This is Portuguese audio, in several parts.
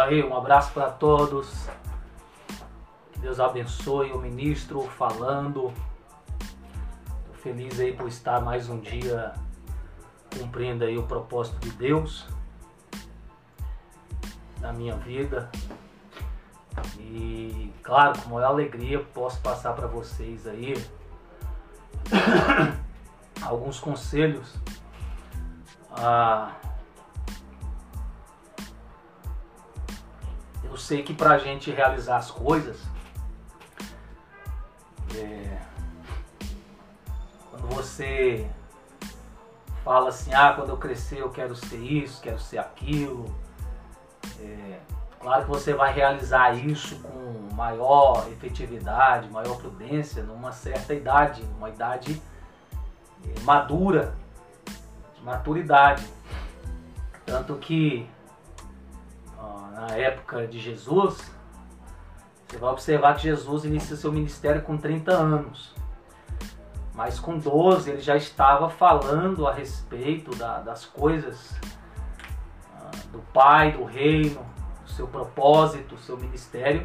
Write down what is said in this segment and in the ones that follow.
aí, um abraço para todos. Que Deus abençoe o ministro falando. Tô feliz aí por estar mais um dia cumprindo aí o propósito de Deus na minha vida. E claro, com maior alegria posso passar para vocês aí alguns conselhos. Ah, eu sei que para a gente realizar as coisas, é, quando você fala assim, ah, quando eu crescer eu quero ser isso, quero ser aquilo, é, claro que você vai realizar isso com maior efetividade, maior prudência, numa certa idade, uma idade é, madura, de maturidade. Tanto que época de Jesus, você vai observar que Jesus inicia seu ministério com 30 anos. Mas com 12 ele já estava falando a respeito da, das coisas ah, do Pai, do reino, do seu propósito, do seu ministério,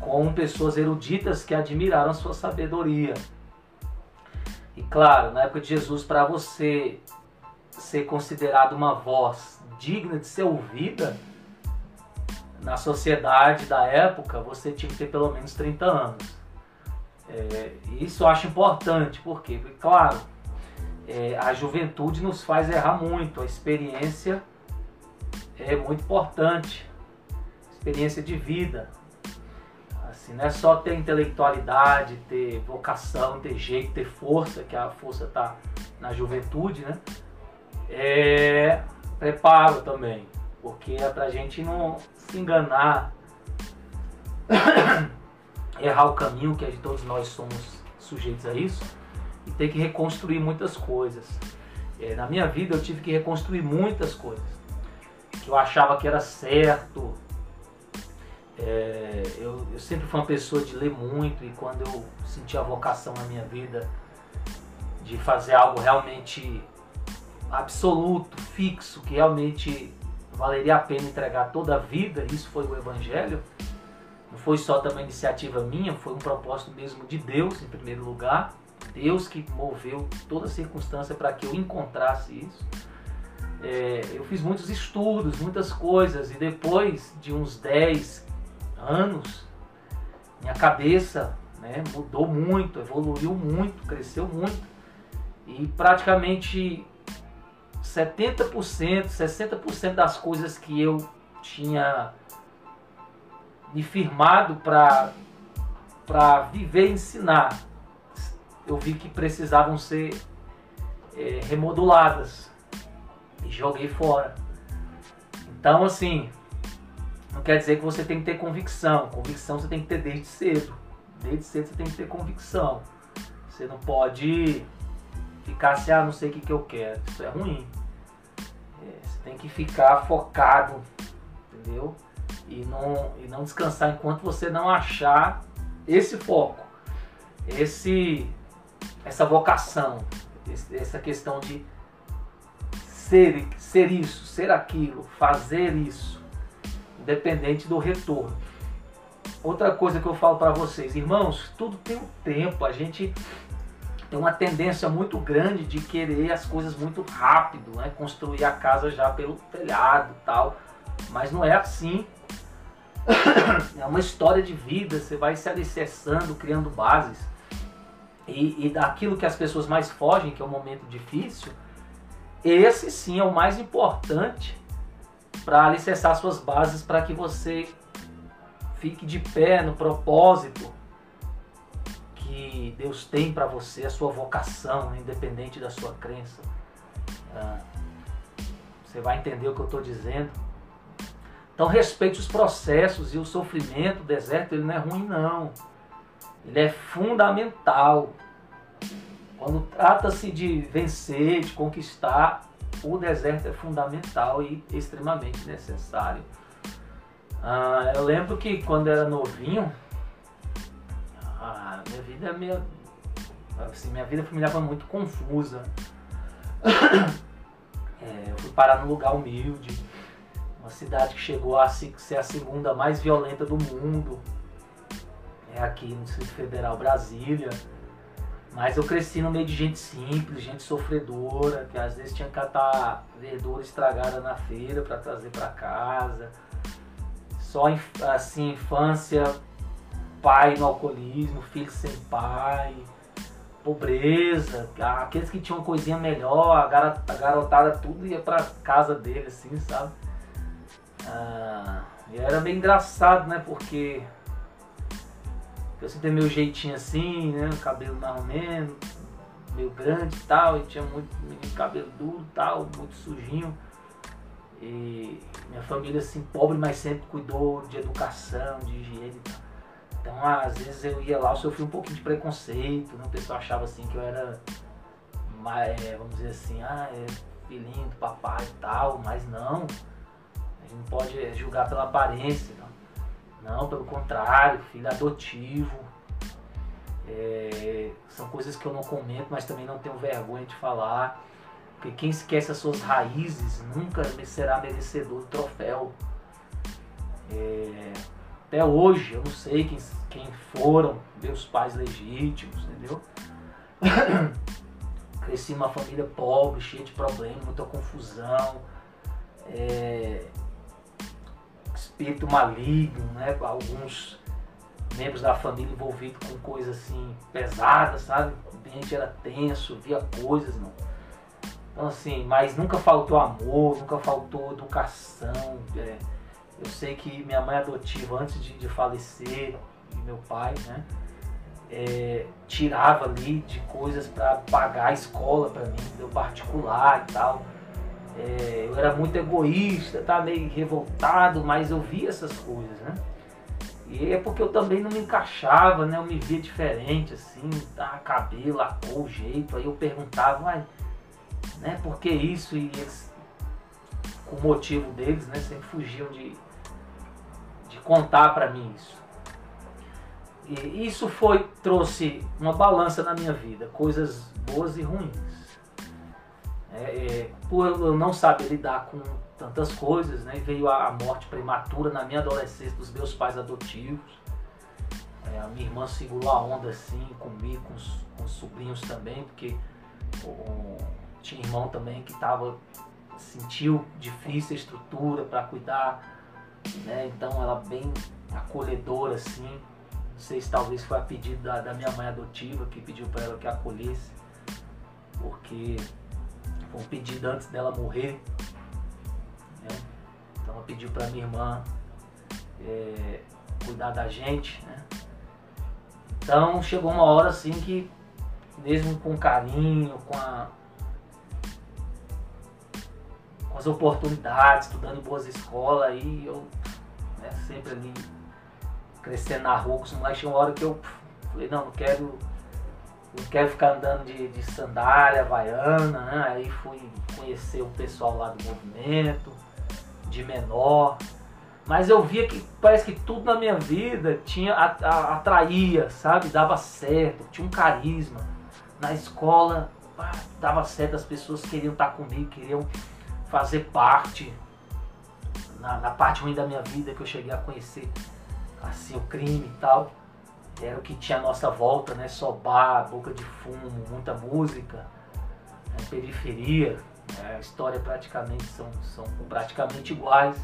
com pessoas eruditas que admiraram sua sabedoria. E claro, na época de Jesus, para você ser considerado uma voz digna de ser ouvida, na sociedade da época, você tinha que ter pelo menos 30 anos. É, isso eu acho importante, por quê? Porque, claro, é, a juventude nos faz errar muito, a experiência é muito importante, experiência de vida. Assim, não é só ter intelectualidade, ter vocação, ter jeito, ter força, que a força está na juventude, né? É preparo também, porque é pra gente não se enganar, errar o caminho, que todos nós somos sujeitos a isso, e ter que reconstruir muitas coisas. É, na minha vida eu tive que reconstruir muitas coisas que eu achava que era certo. É, eu, eu sempre fui uma pessoa de ler muito e quando eu senti a vocação na minha vida de fazer algo realmente absoluto, fixo, que realmente valeria a pena entregar toda a vida, isso foi o Evangelho. Não foi só também iniciativa minha, foi um propósito mesmo de Deus, em primeiro lugar. Deus que moveu toda a circunstância para que eu encontrasse isso. É, eu fiz muitos estudos, muitas coisas, e depois de uns 10 anos, minha cabeça né, mudou muito, evoluiu muito, cresceu muito. E praticamente 70%, 60% das coisas que eu tinha me firmado para viver e ensinar, eu vi que precisavam ser é, remoduladas e joguei fora. Então, assim, não quer dizer que você tem que ter convicção. Convicção você tem que ter desde cedo. Desde cedo você tem que ter convicção. Você não pode ficar assim, ah, não sei o que, que eu quero. Isso é ruim. É, você tem que ficar focado, entendeu? E não, e não descansar enquanto você não achar esse foco, esse, essa vocação, essa questão de ser, ser isso, ser aquilo, fazer isso, independente do retorno. Outra coisa que eu falo para vocês, irmãos, tudo tem um tempo. A gente tem uma tendência muito grande de querer as coisas muito rápido, né? construir a casa já pelo telhado tal. Mas não é assim. É uma história de vida, você vai se alicerçando, criando bases. E, e daquilo que as pessoas mais fogem, que é o momento difícil, esse sim é o mais importante para alicerçar suas bases para que você fique de pé no propósito que Deus tem para você, a sua vocação, né, independente da sua crença. Ah, você vai entender o que eu estou dizendo. Então respeite os processos e o sofrimento, o deserto, ele não é ruim não. Ele é fundamental. Quando trata-se de vencer, de conquistar, o deserto é fundamental e extremamente necessário. Ah, eu lembro que quando era novinho, ah, minha vida é meio. Assim, minha vida familiar foi muito confusa. É, eu fui parar num lugar humilde. Uma cidade que chegou a ser a segunda mais violenta do mundo. É aqui no Distrito Federal, Brasília. Mas eu cresci no meio de gente simples, gente sofredora, que às vezes tinha que catar verdura estragada na feira para trazer para casa. Só assim, infância, pai no alcoolismo, filho sem pai, pobreza. Aqueles que tinham coisinha melhor, a garotada tudo ia para casa dele, assim, sabe? Ah, e era bem engraçado, né? Porque eu sempre meu jeitinho assim, né? Cabelo mais ou menos, meio grande e tal, e tinha muito cabelo duro e tal, muito sujinho. E minha família assim, pobre, mas sempre cuidou de educação, de higiene e tal. Então às vezes eu ia lá, eu sofri um pouquinho de preconceito, né? o pessoal achava assim que eu era é, vamos dizer assim, ah, é filhinho do papai e tal, mas não. A gente não pode julgar pela aparência. Não, pelo contrário, filho adotivo. É, são coisas que eu não comento, mas também não tenho vergonha de falar. Porque quem esquece as suas raízes nunca será merecedor do troféu. É, até hoje eu não sei quem, quem foram meus pais legítimos, entendeu? Cresci numa família pobre, cheia de problemas, muita confusão. É, espírito maligno, né? Alguns membros da família envolvidos com coisas assim pesadas, sabe? O ambiente era tenso, via coisas, não. Então assim, mas nunca faltou amor, nunca faltou educação. É, eu sei que minha mãe adotiva, antes de, de falecer, e meu pai, né? É, tirava ali de coisas para pagar a escola para mim, deu particular e tal. É, eu era muito egoísta, tá meio revoltado, mas eu via essas coisas, né? E é porque eu também não me encaixava, né? Eu me via diferente, assim, tá, cabelo, a cor, o jeito. Aí eu perguntava, mas, né, por que isso? E eles, com o motivo deles, né, sempre fugiam de, de contar para mim isso. E isso foi, trouxe uma balança na minha vida, coisas boas e ruins. É, é, por eu não saber lidar com tantas coisas, né, veio a morte prematura na minha adolescência dos meus pais adotivos. É, a minha irmã segurou a onda assim comigo, com os, com os sobrinhos também, porque o, tinha irmão também que tava, sentiu difícil a estrutura para cuidar, né, então ela bem acolhedora assim. Não sei se talvez foi a pedido da, da minha mãe adotiva que pediu para ela que acolhesse, porque foi um pedido antes dela morrer. Né? Então ela pediu para minha irmã é, cuidar da gente. Né? Então chegou uma hora assim que, mesmo com carinho, com, a, com as oportunidades, estudando boas escolas, aí eu né, sempre ali crescendo na rua com chegou uma hora que eu falei, não, não quero não quero ficar andando de, de sandália havaiana, né? Aí fui conhecer o pessoal lá do movimento, de menor. Mas eu via que parece que tudo na minha vida tinha atraía, sabe? Dava certo, tinha um carisma. Na escola dava certo, as pessoas queriam estar comigo, queriam fazer parte. Na, na parte ruim da minha vida que eu cheguei a conhecer assim o crime e tal era o que tinha à nossa volta, né? Só bar, boca de fumo, muita música, né? periferia. Né? A história praticamente são, são praticamente iguais.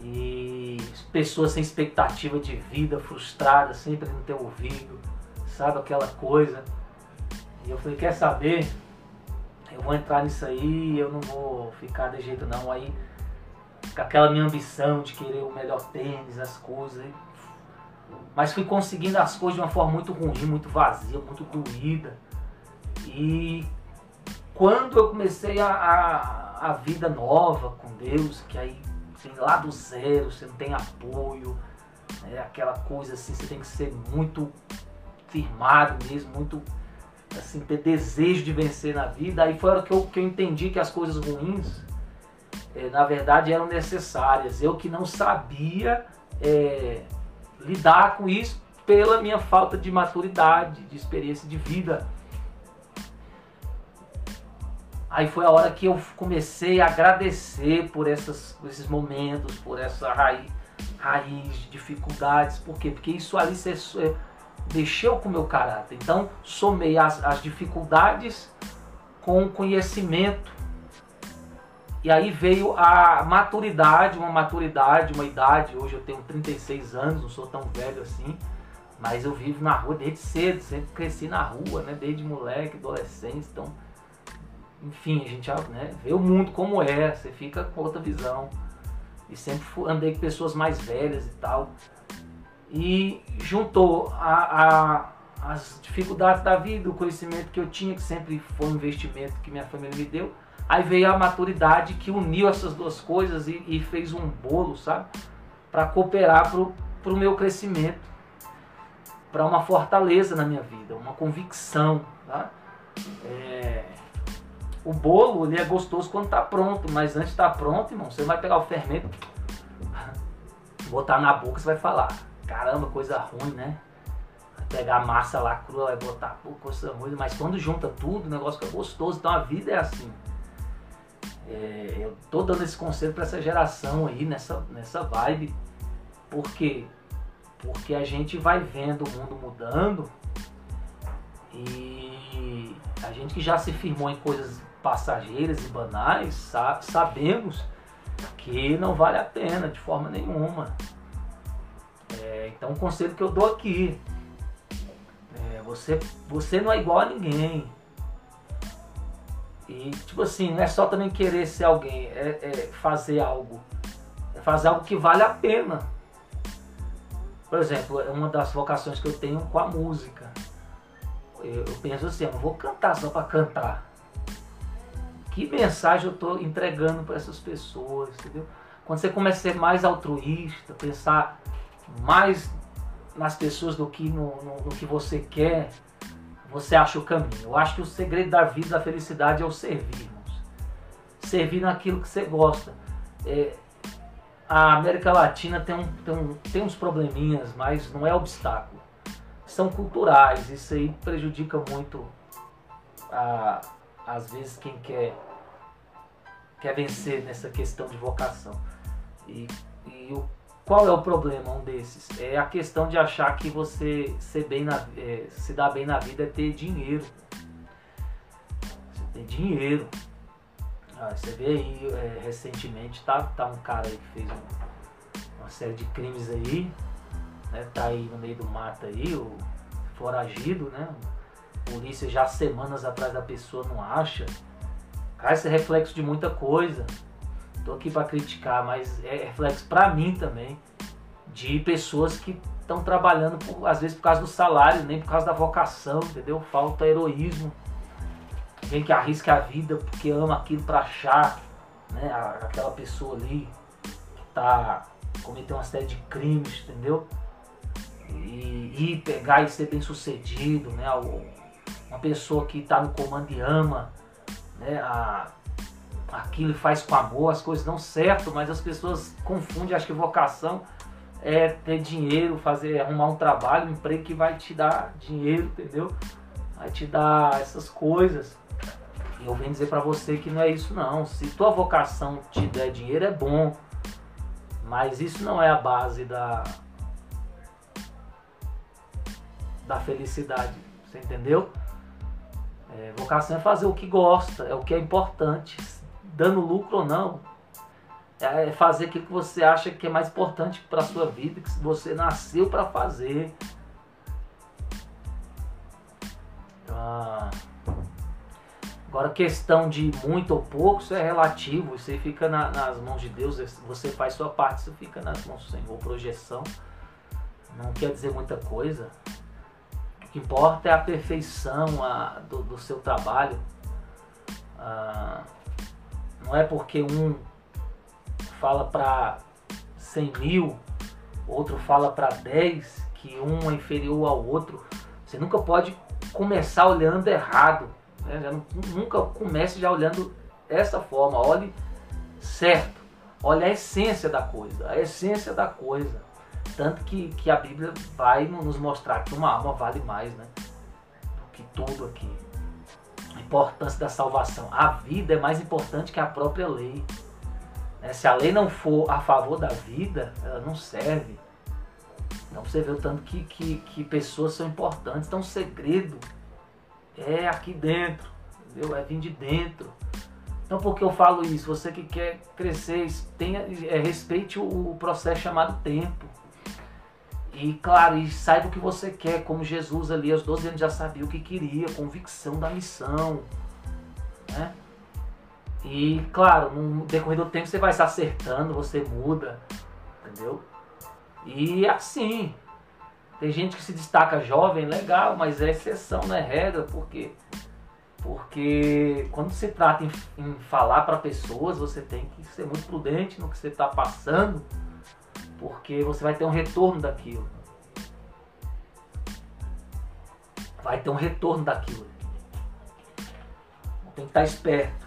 E pessoas sem expectativa de vida, frustradas, sempre não ter ouvido, sabe aquela coisa. E eu falei, quer saber? Eu vou entrar nisso aí, eu não vou ficar de jeito não. Aí, com aquela minha ambição de querer o melhor tênis, as coisas, mas fui conseguindo as coisas de uma forma muito ruim, muito vazia, muito doída. E quando eu comecei a, a, a vida nova com Deus, que aí assim, lá do zero, você não tem apoio, né, aquela coisa assim, você tem que ser muito firmado mesmo, muito assim, ter desejo de vencer na vida. Aí foi a hora que eu, que eu entendi que as coisas ruins, é, na verdade, eram necessárias. Eu que não sabia é, lidar com isso pela minha falta de maturidade, de experiência de vida. Aí foi a hora que eu comecei a agradecer por essas, esses momentos, por essa raiz, raiz de dificuldades. Por quê? Porque isso ali você, mexeu com o meu caráter. Então, somei as, as dificuldades com o conhecimento. E aí veio a maturidade, uma maturidade, uma idade. Hoje eu tenho 36 anos, não sou tão velho assim. Mas eu vivo na rua desde cedo, sempre cresci na rua, né? Desde moleque, adolescente. Então, enfim, a gente né, vê o mundo como é, você fica com outra visão. E sempre andei com pessoas mais velhas e tal e juntou a, a, as dificuldades da vida, o conhecimento que eu tinha, que sempre foi um investimento que minha família me deu. Aí veio a maturidade que uniu essas duas coisas e, e fez um bolo, sabe? Para cooperar para o meu crescimento, para uma fortaleza na minha vida, uma convicção. Tá? É... O bolo ele é gostoso quando está pronto, mas antes de estar tá pronto, irmão, você vai pegar o fermento, botar na boca, você vai falar caramba, coisa ruim, né? Pegar a massa lá crua e botar, pô, coisa ruim. Mas quando junta tudo, o negócio fica gostoso. Então a vida é assim. É, eu tô dando esse conselho para essa geração aí, nessa, nessa vibe. Por quê? Porque a gente vai vendo o mundo mudando e a gente que já se firmou em coisas passageiras e banais, sabemos que não vale a pena de forma nenhuma. O conselho que eu dou aqui: é, você, você não é igual a ninguém. E, tipo assim, não é só também querer ser alguém, é, é fazer algo. É fazer algo que vale a pena. Por exemplo, é uma das vocações que eu tenho com a música. Eu, eu penso assim, eu não vou cantar só para cantar. Que mensagem eu estou entregando para essas pessoas, entendeu? Quando você começa a ser mais altruísta, pensar mais nas pessoas do que no, no, no, que você quer, você acha o caminho. Eu acho que o segredo da vida, da felicidade é o servir, irmãos. Servir naquilo que você gosta. É, a América Latina tem, um, tem, um, tem uns probleminhas, mas não é obstáculo. São culturais, isso aí prejudica muito, a, às vezes, quem quer, quer vencer nessa questão de vocação. E, e o qual é o problema, um desses? É a questão de achar que você ser bem na, é, se dar bem na vida é ter dinheiro. Você tem dinheiro. Ah, você vê aí, é, recentemente, tá, tá um cara aí que fez um, uma série de crimes aí, né, tá aí no meio do mato aí, o foragido, né? Polícia já semanas atrás da pessoa não acha. Cara, esse é reflexo de muita coisa tô aqui para criticar, mas é reflexo para mim também de pessoas que estão trabalhando por, às vezes por causa do salário, nem por causa da vocação, entendeu? Falta heroísmo. Alguém que arrisca a vida porque ama aquilo para achar, né, aquela pessoa ali que tá cometendo uma série de crimes, entendeu? E, e pegar e ser bem sucedido, né? Uma pessoa que está no comando e ama, né? A, aquilo faz com amor, as coisas dão certo, mas as pessoas confundem, acho que vocação é ter dinheiro, fazer, arrumar um trabalho, um emprego que vai te dar dinheiro, entendeu? Vai te dar essas coisas. E eu venho dizer para você que não é isso não. Se tua vocação te der dinheiro é bom, mas isso não é a base da da felicidade, você entendeu? É, vocação é fazer o que gosta, é o que é importante dando lucro ou não. É fazer aquilo que você acha que é mais importante para a sua vida, que você nasceu para fazer. Ah, agora, questão de muito ou pouco, isso é relativo. Isso aí fica na, nas mãos de Deus. Você faz sua parte, isso fica nas mãos do Senhor. Projeção não quer dizer muita coisa. O que importa é a perfeição a, do, do seu trabalho. Ah, não é porque um fala para 100 mil, outro fala para 10, que um é inferior ao outro. Você nunca pode começar olhando errado. Né? nunca comece já olhando dessa forma. Olhe certo. Olhe a essência da coisa. A essência da coisa. Tanto que, que a Bíblia vai nos mostrar que uma alma vale mais né? do que tudo aqui. Importância da salvação. A vida é mais importante que a própria lei. Né? Se a lei não for a favor da vida, ela não serve. Então você vê o tanto que, que, que pessoas são importantes. Então o segredo é aqui dentro, entendeu? É vir de dentro. Então por que eu falo isso? Você que quer crescer, tenha, é, respeite o, o processo chamado tempo. E claro, e saiba o que você quer, como Jesus ali aos 12 anos já sabia o que queria, convicção da missão. Né? E claro, no decorrer do tempo você vai se acertando, você muda, entendeu? E assim, tem gente que se destaca jovem, legal, mas é exceção, não é regra, porque porque quando se trata em, em falar para pessoas, você tem que ser muito prudente no que você está passando, porque você vai ter um retorno daquilo. Vai ter um retorno daquilo. Tem que estar esperto.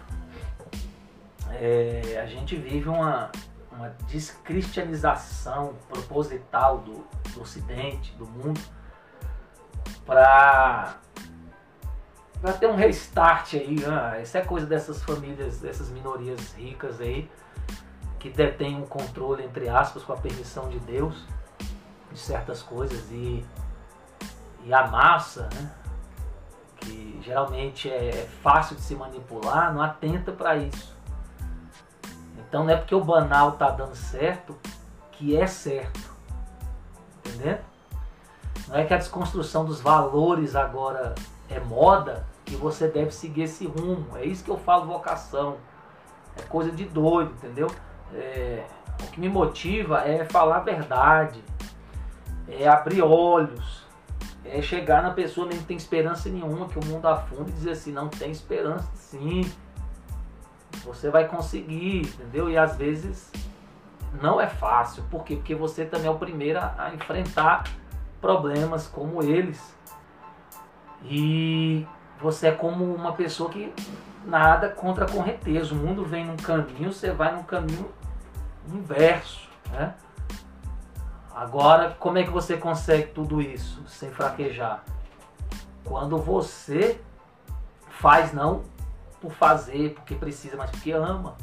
É, a gente vive uma, uma descristianização proposital do, do Ocidente, do mundo, para para ter um restart aí. Ah, isso é coisa dessas famílias, dessas minorias ricas aí, que detêm um controle, entre aspas, com a permissão de Deus, de certas coisas. E, e a massa, né, que geralmente é fácil de se manipular, não atenta para isso. Então não é porque o banal tá dando certo que é certo. Entendeu? Não é que a desconstrução dos valores agora é moda que você deve seguir esse rumo. É isso que eu falo vocação. É coisa de doido, entendeu? É, o que me motiva é falar a verdade, é abrir olhos, é chegar na pessoa que não tem esperança nenhuma, que o mundo afunda e dizer assim, não tem esperança sim. Você vai conseguir, entendeu? E às vezes não é fácil. Por quê? Porque você também é o primeiro a enfrentar problemas como eles. E você é como uma pessoa que nada contra a correnteza. O mundo vem num caminho, você vai num caminho inverso. Né? Agora, como é que você consegue tudo isso sem fraquejar? Quando você faz não por fazer, porque precisa, mas porque ama.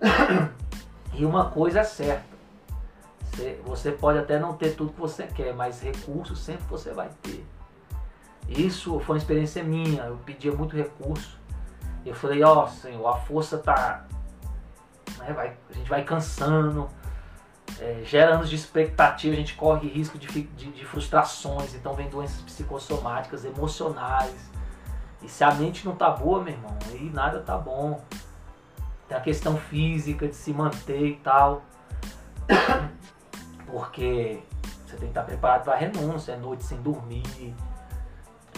E uma coisa é certa. Você pode até não ter tudo que você quer, mas recursos sempre você vai ter. Isso foi uma experiência minha. Eu pedia muito recurso. Eu falei, ó oh, Senhor, a força tá. Né, vai, a gente vai cansando, é, gera anos de expectativa, a gente corre risco de, de, de frustrações, então vem doenças psicossomáticas, emocionais. E se a mente não tá boa, meu irmão, aí nada tá bom. Tem a questão física de se manter e tal. Porque você tem que estar preparado para renúncia, é noite sem dormir,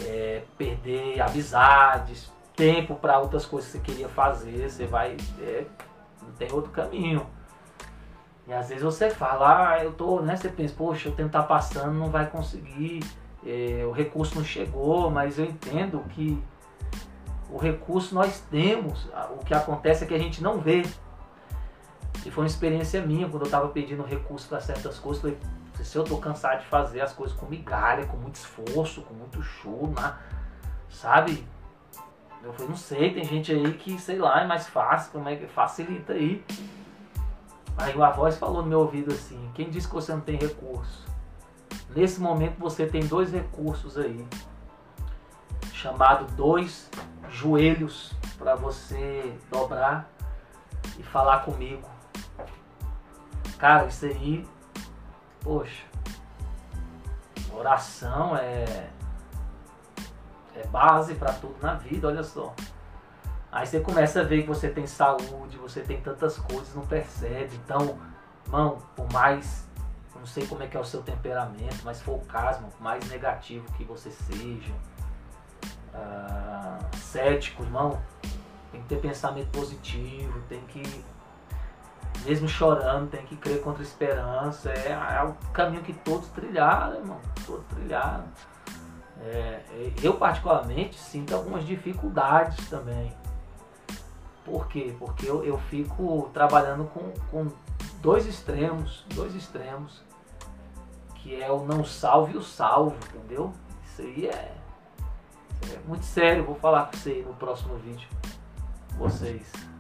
é, perder amizades, tempo para outras coisas que você queria fazer, você vai. É, não tem outro caminho. E às vezes você fala, ah, eu tô, né? Você pensa, poxa, eu tentar passando, não vai conseguir, é, o recurso não chegou, mas eu entendo que o recurso nós temos, o que acontece é que a gente não vê. E foi uma experiência minha, quando eu estava pedindo recurso para certas coisas, eu falei, se eu tô cansado de fazer as coisas com migalha, com muito esforço, com muito show, né? sabe? Eu falei, não sei, tem gente aí que, sei lá, é mais fácil, como é que facilita aí. Aí uma voz falou no meu ouvido assim, quem disse que você não tem recurso? Nesse momento você tem dois recursos aí, chamado dois joelhos para você dobrar e falar comigo. Cara, isso aí poxa, oração é, é base para tudo na vida, olha só. Aí você começa a ver que você tem saúde, você tem tantas coisas, não percebe. Então, irmão, por mais, não sei como é que é o seu temperamento, mas for o caso, por mais negativo que você seja, uh, cético, irmão, tem que ter pensamento positivo, tem que mesmo chorando, tem que crer contra a esperança. É, é o caminho que todos trilharam, irmão. Todos trilharam. É, eu, particularmente, sinto algumas dificuldades também. Por quê? Porque eu, eu fico trabalhando com, com dois extremos, dois extremos, que é o não salvo e o salvo, entendeu? Isso aí é, é muito sério, vou falar com você no próximo vídeo. Vocês.